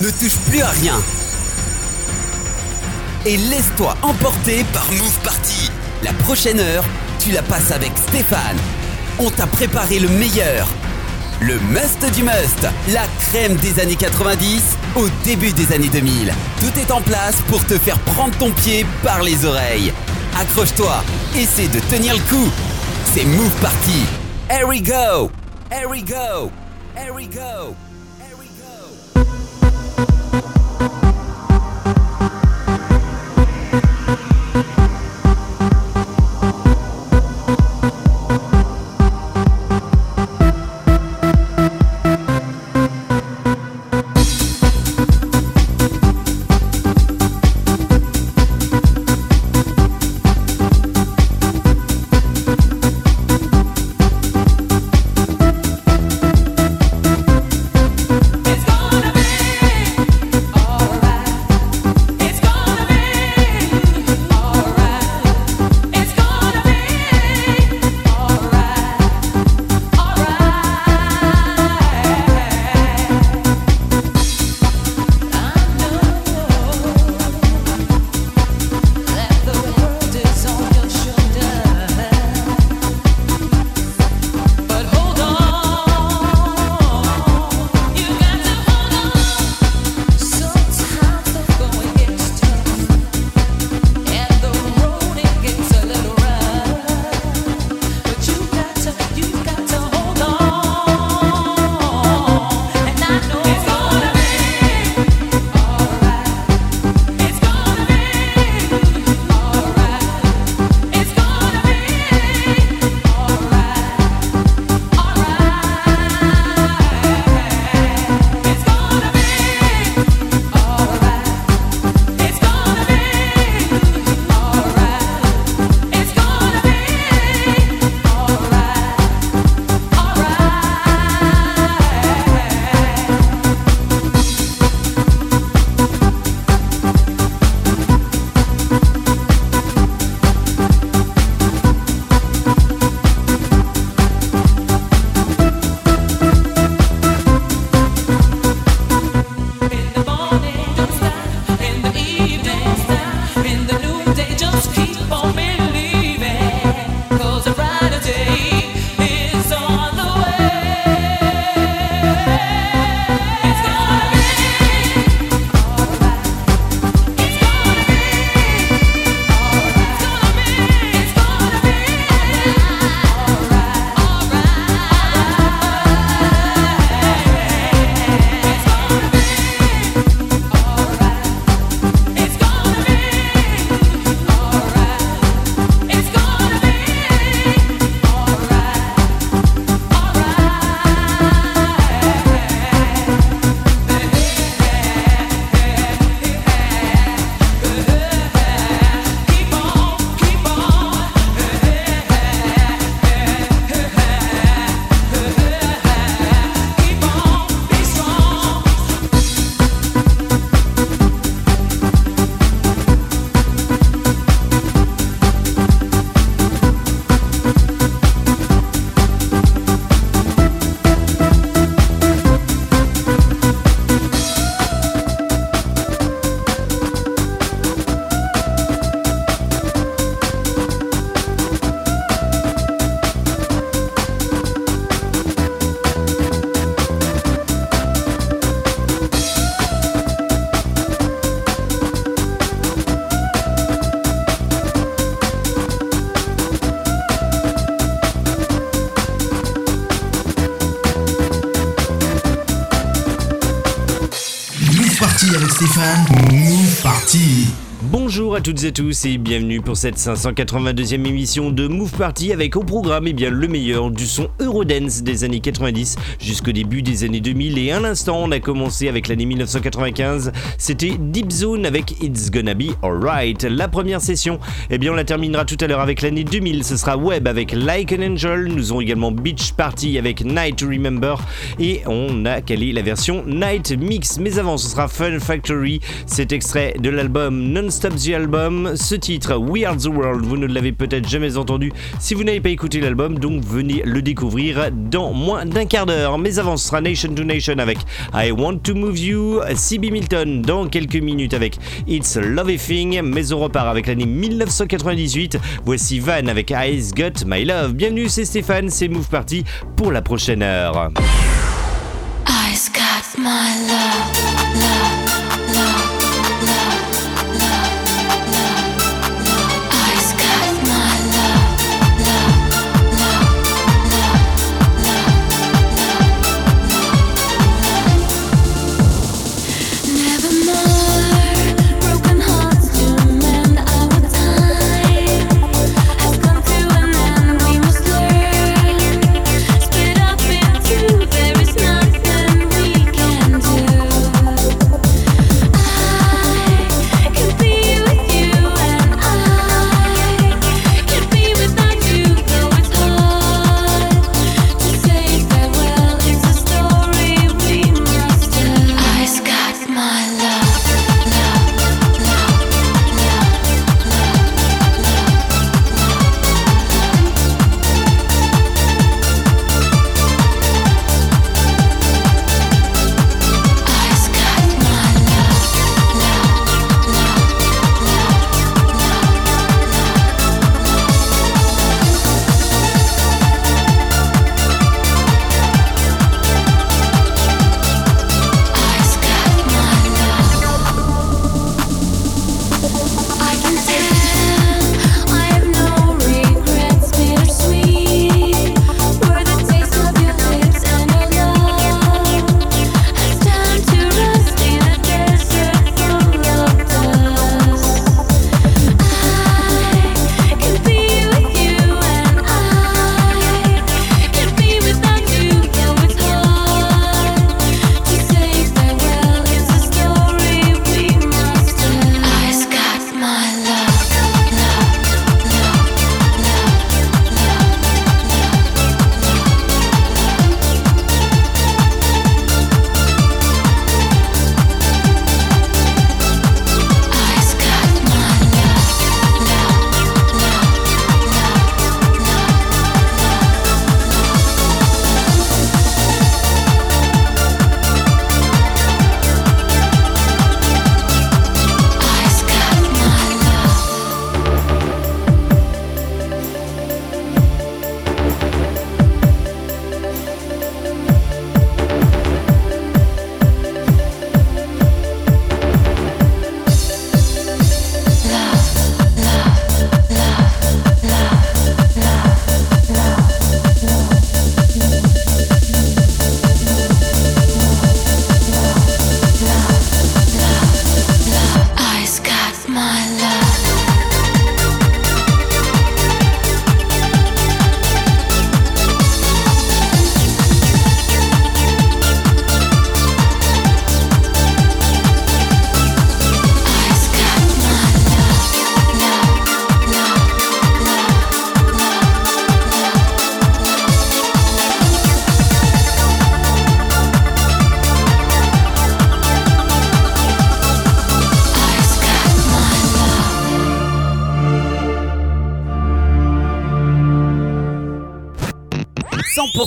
ne touche plus à rien. Et laisse-toi emporter par Move Party. La prochaine heure, tu la passes avec Stéphane. On t'a préparé le meilleur. Le must du must, la crème des années 90 au début des années 2000. Tout est en place pour te faire prendre ton pied par les oreilles. Accroche-toi, essaie de tenir le coup. C'est Move Party. Here we go. Here we go. Here we go. Toutes et tous et bienvenue pour cette 582e émission de Move Party avec au programme eh bien, le meilleur du son Eurodance des années 90 jusqu'au début des années 2000 et à l'instant on a commencé avec l'année 1995 c'était Deep Zone avec It's Gonna Be Alright. La première session eh bien on la terminera tout à l'heure avec l'année 2000 ce sera Web avec Like an Angel. Nous aurons également Beach Party avec Night to Remember. Et on a calé la version Night Mix. Mais avant ce sera Fun Factory. Cet extrait de l'album Non Stop the Album. Ce titre, We Are the World, vous ne l'avez peut-être jamais entendu si vous n'avez pas écouté l'album, donc venez le découvrir dans moins d'un quart d'heure. Mais avant, ce sera Nation to Nation avec I Want to Move You, CB Milton dans quelques minutes avec It's Love Thing, mais on repart avec l'année 1998. Voici Van avec Eyes Got My Love. Bienvenue, c'est Stéphane, c'est Move Party pour la prochaine heure. Got my love, love, love.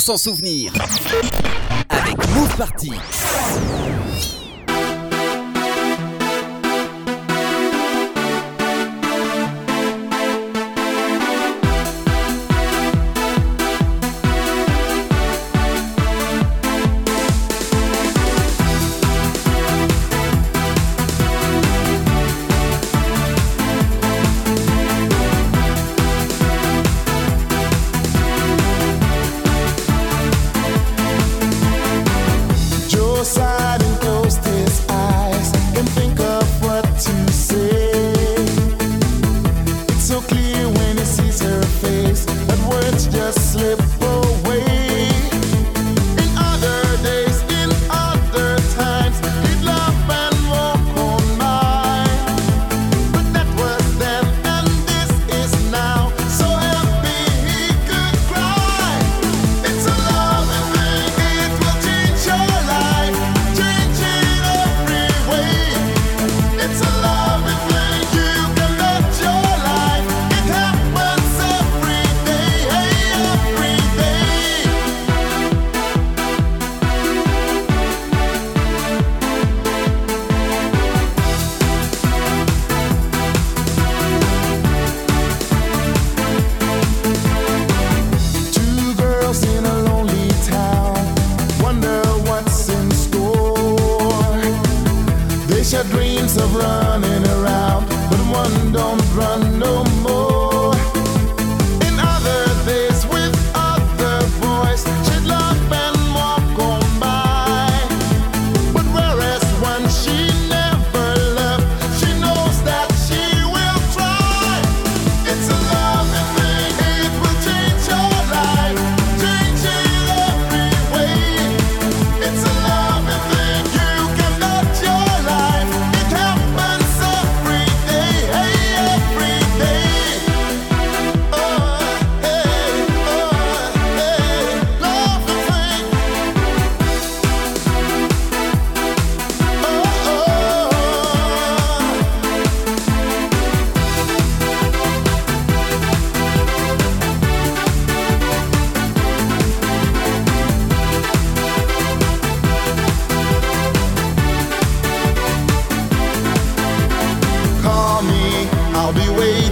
Sans souvenir avec Move Party. just slip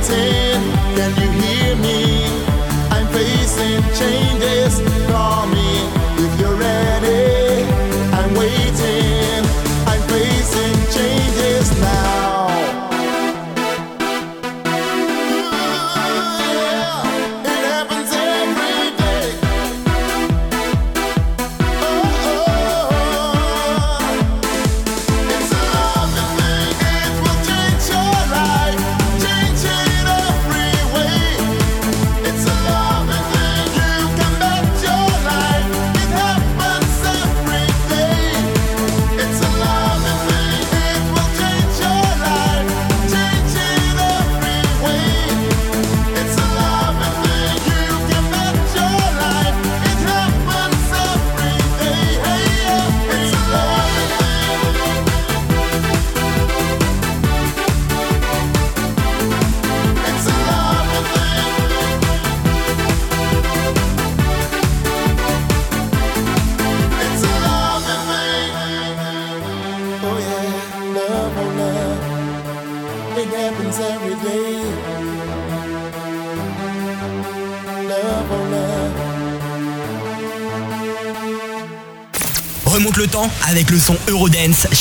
be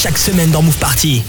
chaque semaine dans Move Party.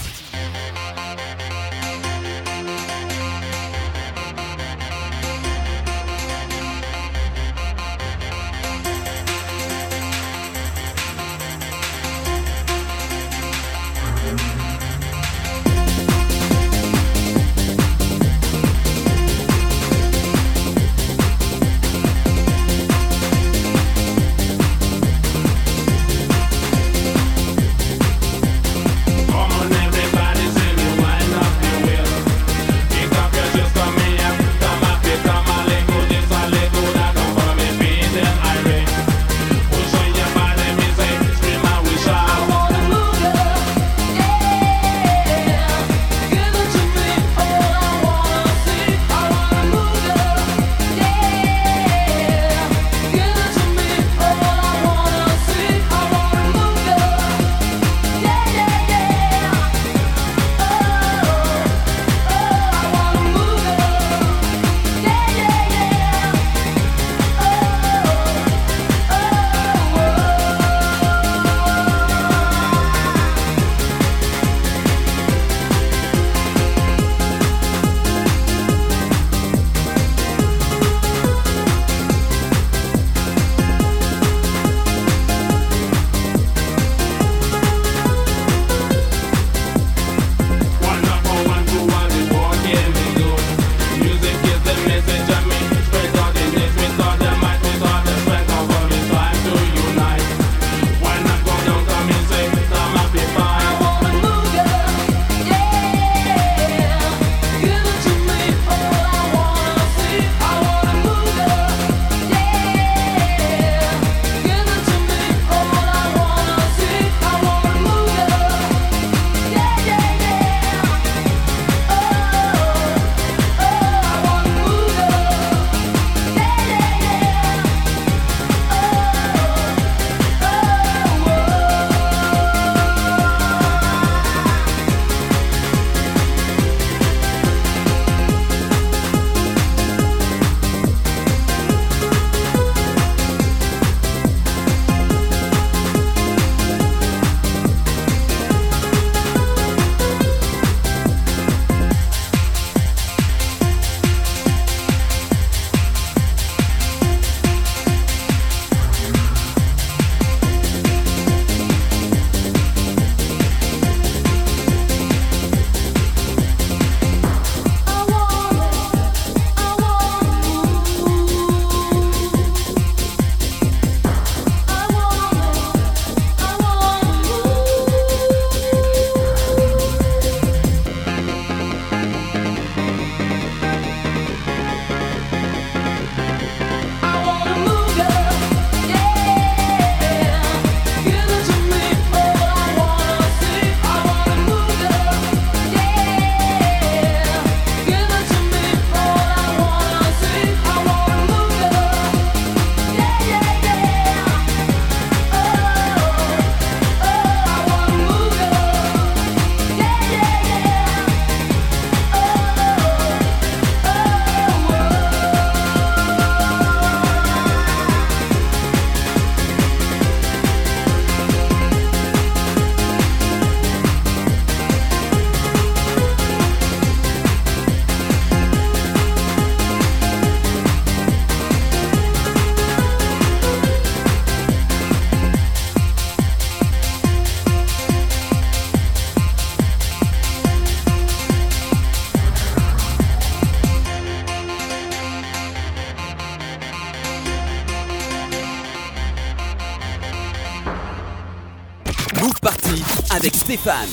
avec Stéphane.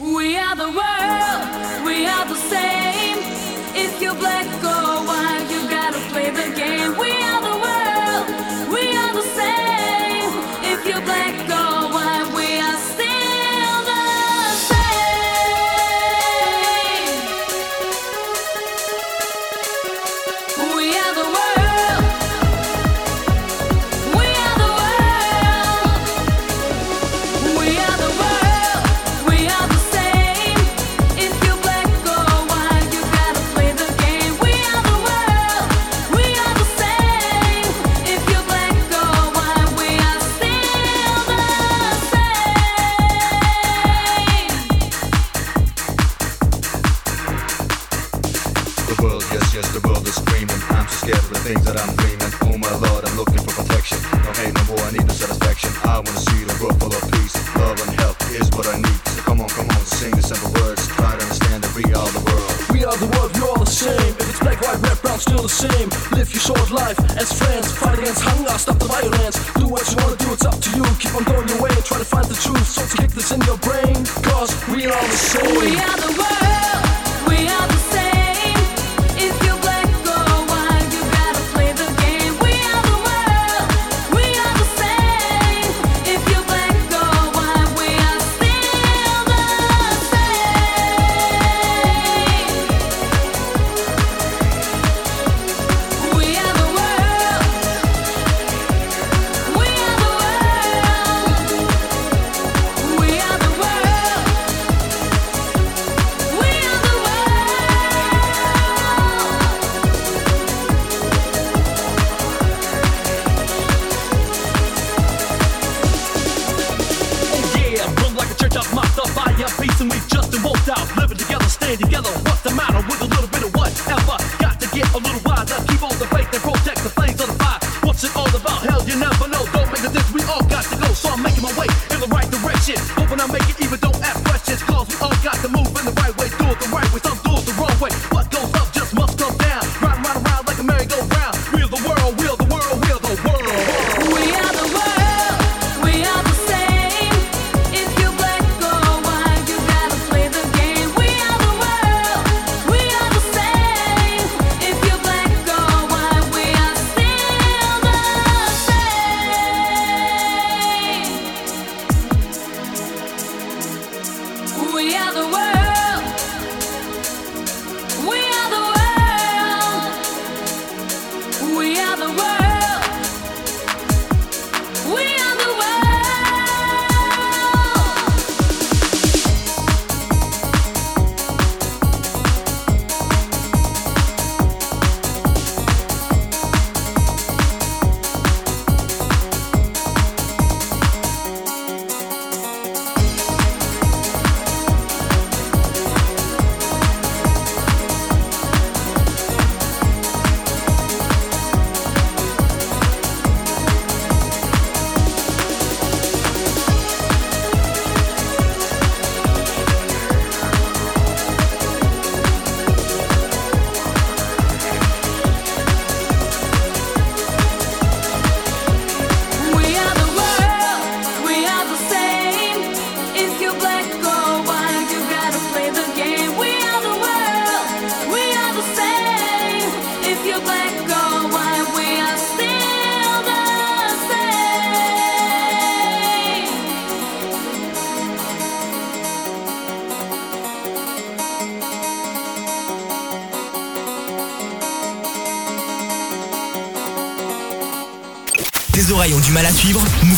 We are the world, we are the same. If you're black or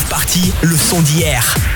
Party, le son d'hier.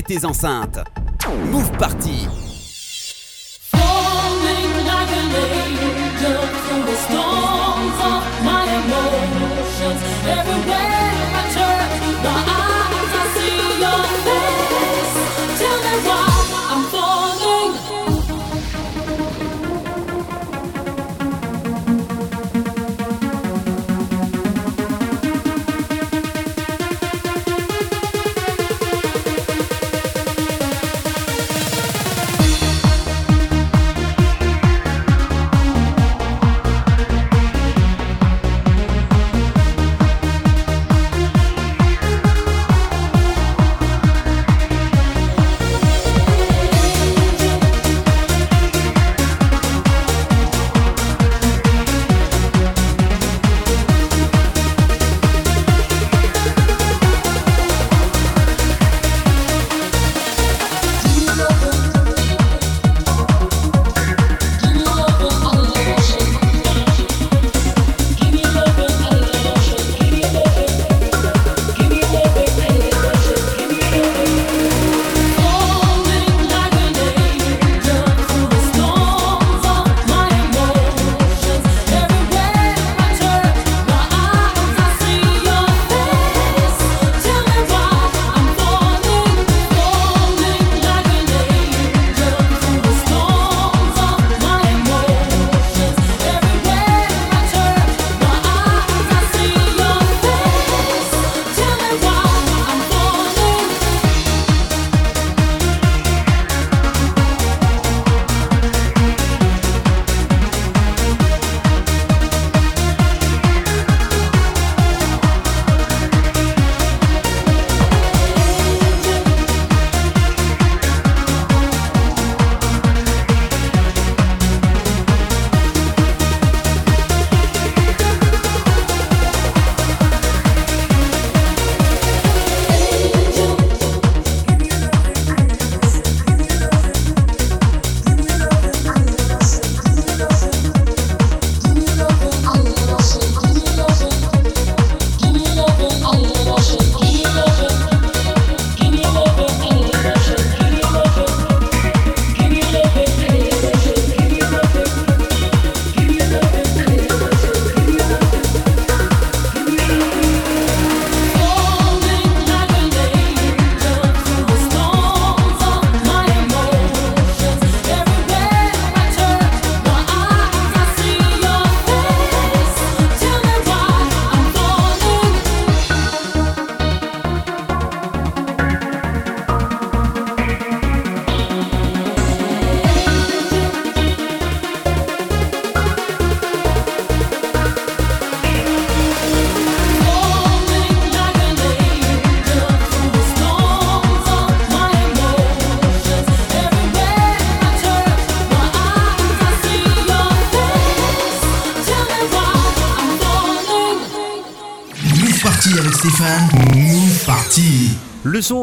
Tes enceintes. Move Party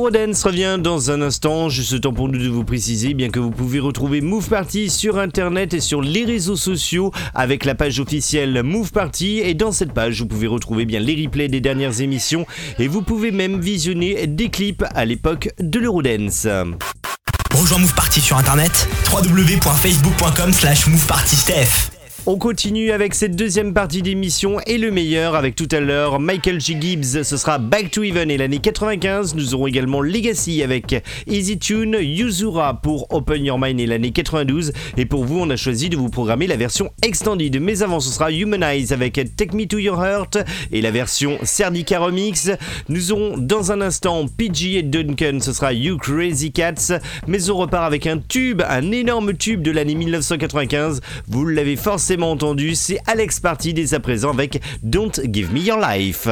Le Rodens revient dans un instant, juste temps pour nous de vous préciser bien que vous pouvez retrouver Move Party sur internet et sur les réseaux sociaux avec la page officielle Move Party et dans cette page vous pouvez retrouver bien les replays des dernières émissions et vous pouvez même visionner des clips à l'époque de l'Eurodance. Rejoins Move Party sur internet www.facebook.com slash movepartysteph. On continue avec cette deuxième partie d'émission et le meilleur avec tout à l'heure Michael G. Gibbs, ce sera Back to Even et l'année 95. Nous aurons également Legacy avec Easy Tune, Yuzura pour Open Your Mind et l'année 92. Et pour vous, on a choisi de vous programmer la version extended. Mais avant, ce sera Humanize avec Take Me to Your Heart et la version Serdica Remix. Nous aurons dans un instant PG et Duncan, ce sera You Crazy Cats. Mais on repart avec un tube, un énorme tube de l'année 1995. Vous l'avez forcément entendu, c'est Alex Party dès à présent avec Don't Give Me Your Life.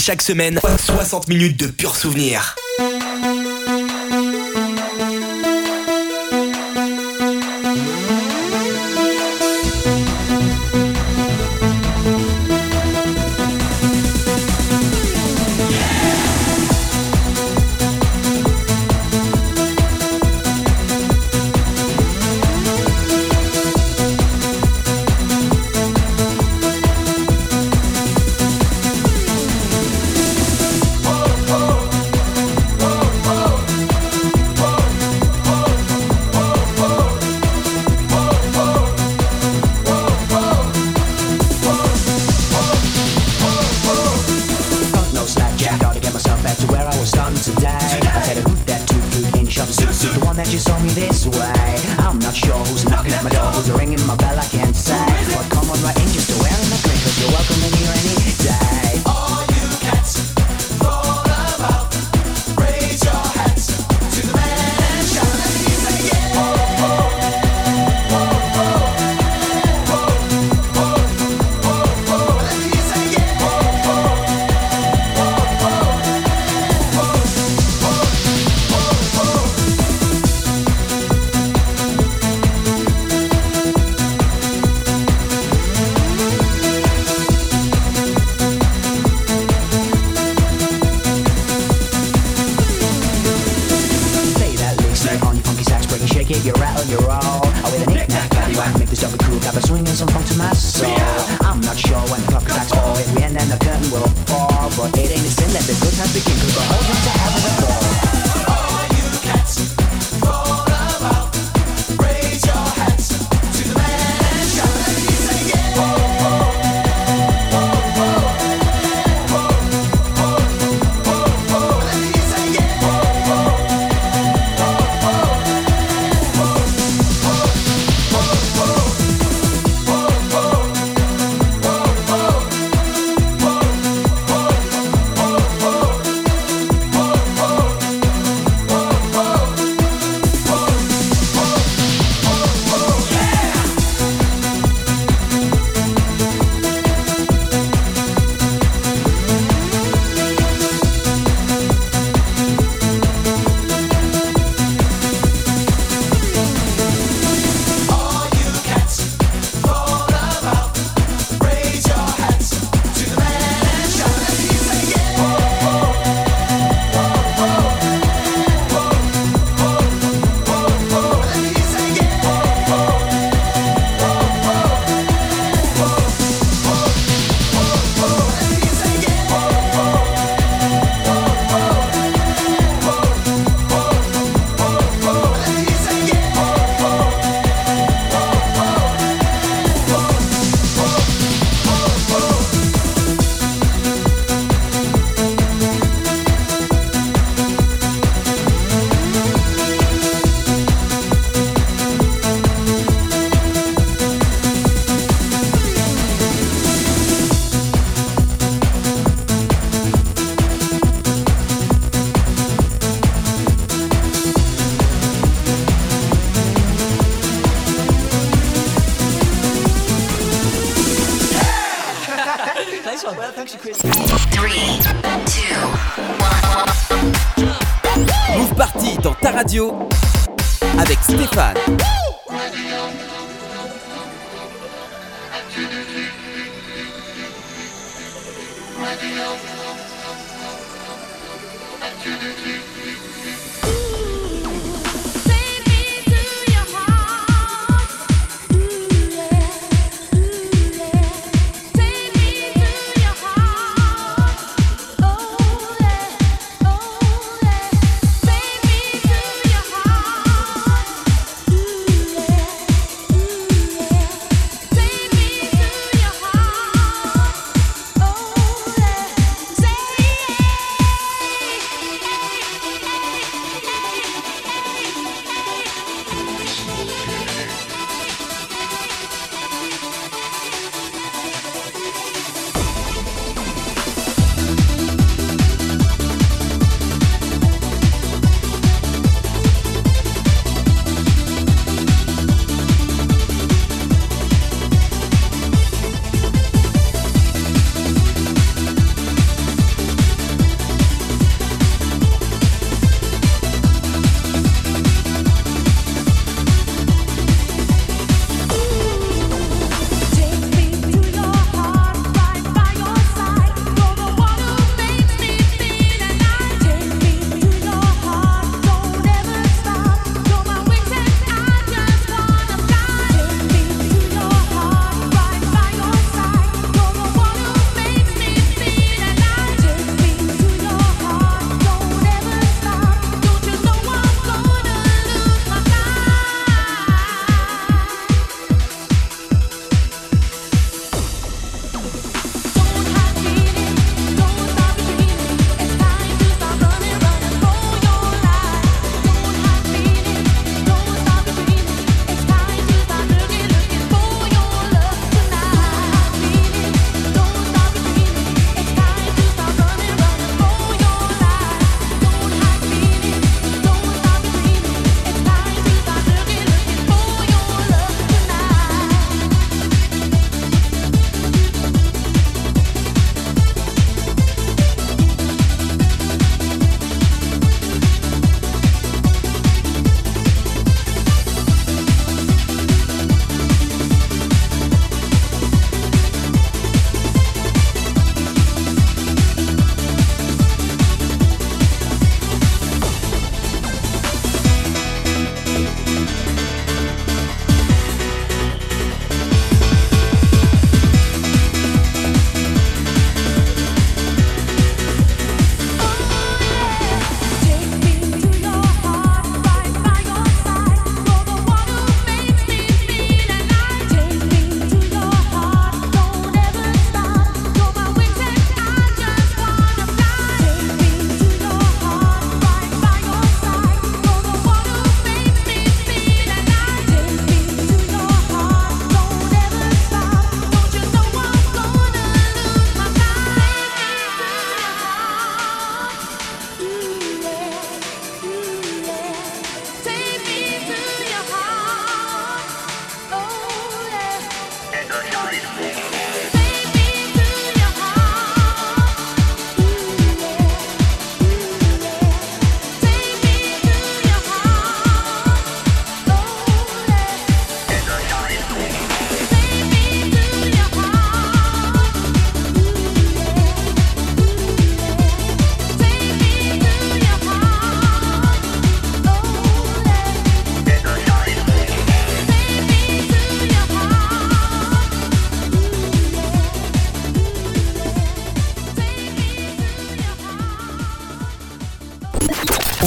Chaque semaine 60 minutes de purs souvenirs.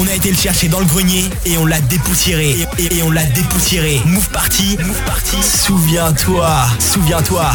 Été le chercher dans le grenier et on l'a dépoussiéré. Et, on l'a dépoussiéré. Move party, move party. Souviens-toi, souviens-toi.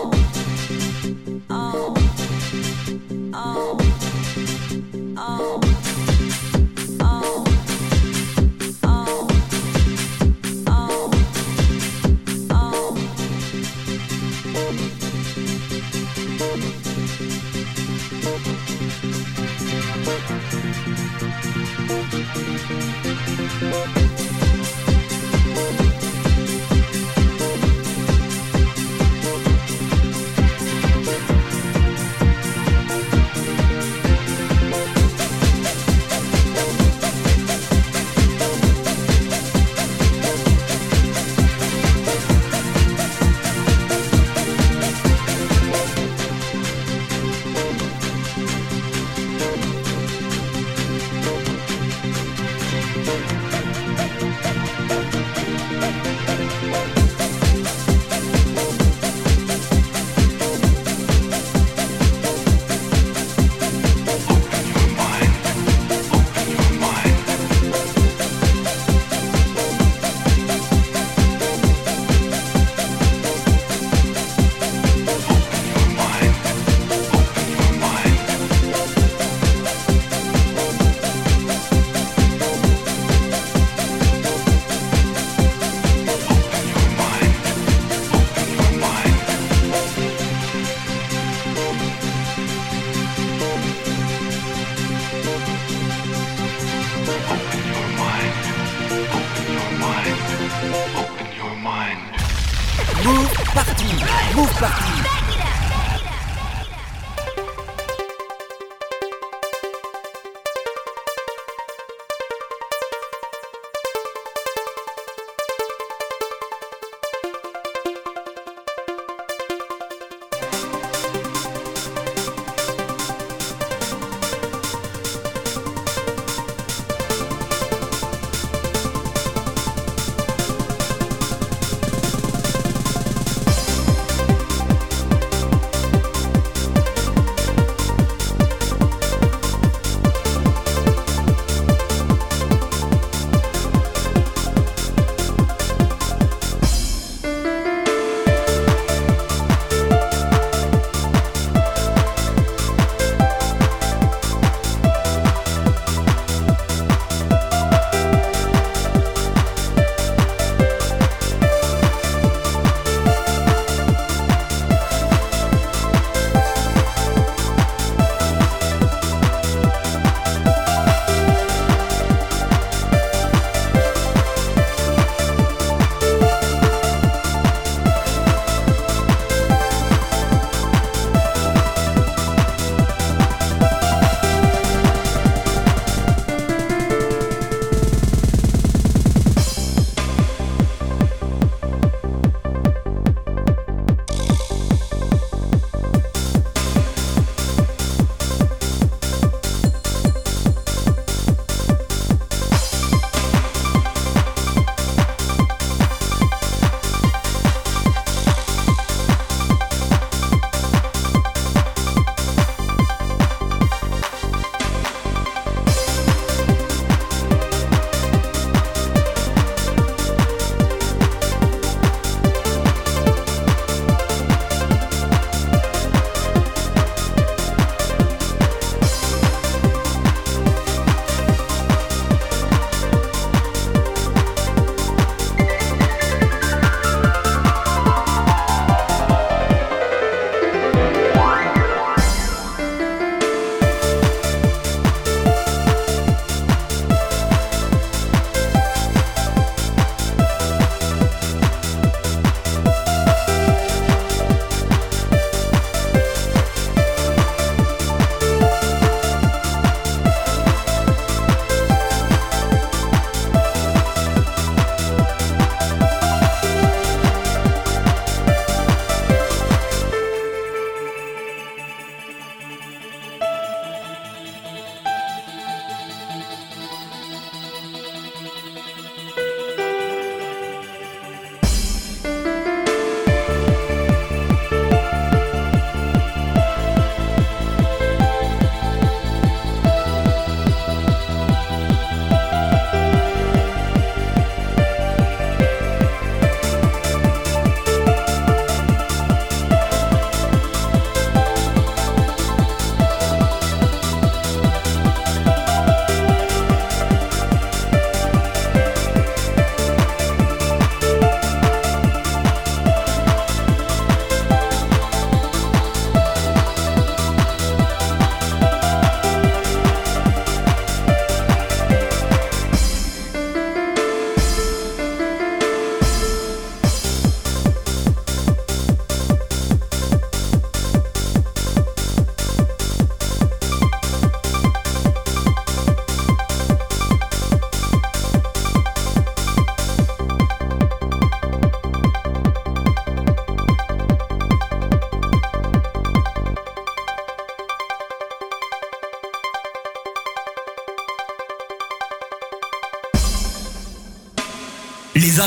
Oh.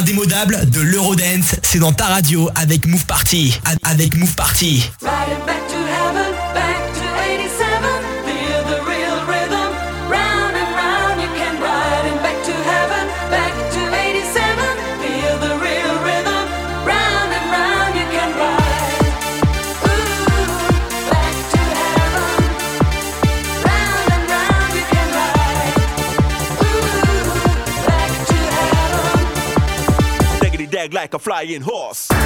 Les indémodables de l'Eurodance, c'est dans ta radio avec Move Party. Avec Move Party. Flying horse. Step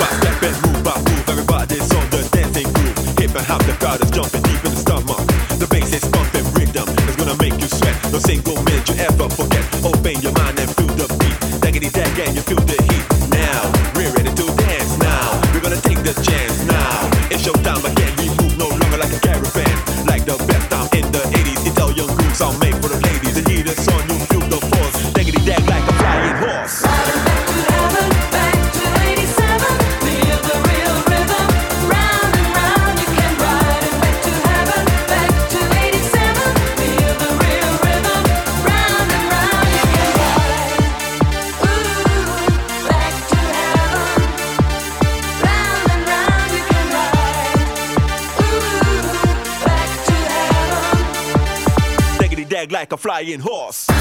by step and move by move, everybody's on the dancing groove. Hip and half the crowd is jumping Daggity like a flying horse. The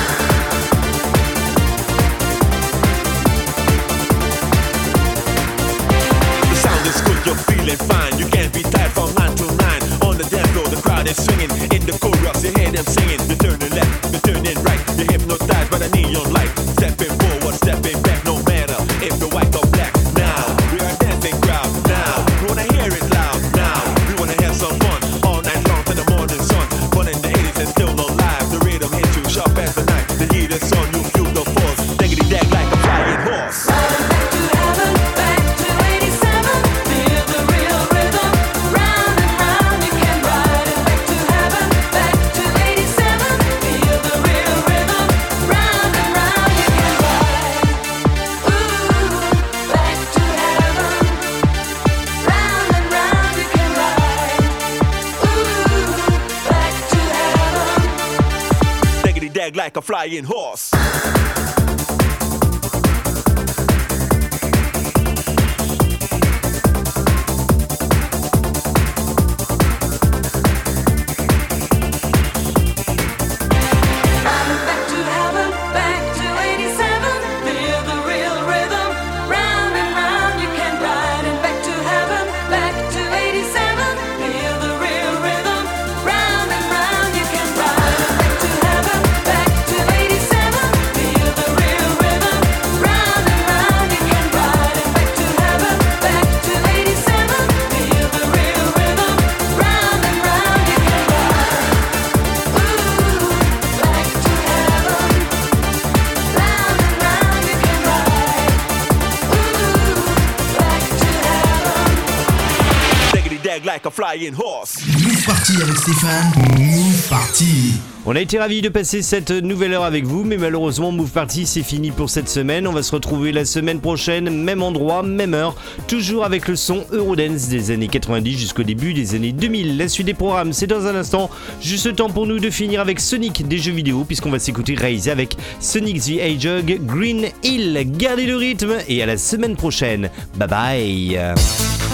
sound is good, you're feeling fine. You can't be tired from nine to nine. On the dance floor, the crowd is swinging. In the chorus, you hear them singing. Like a flying horse. Like a flying horse. Move Party avec Stéphane. Move Party. On a été ravis de passer cette nouvelle heure avec vous, mais malheureusement Move Party c'est fini pour cette semaine. On va se retrouver la semaine prochaine, même endroit, même heure, toujours avec le son Eurodance des années 90 jusqu'au début des années 2000. La suite des programmes, c'est dans un instant. Juste temps pour nous de finir avec Sonic des jeux vidéo, puisqu'on va s'écouter Raise avec Sonic the Hedgehog, Green Hill. Gardez le rythme et à la semaine prochaine. Bye bye.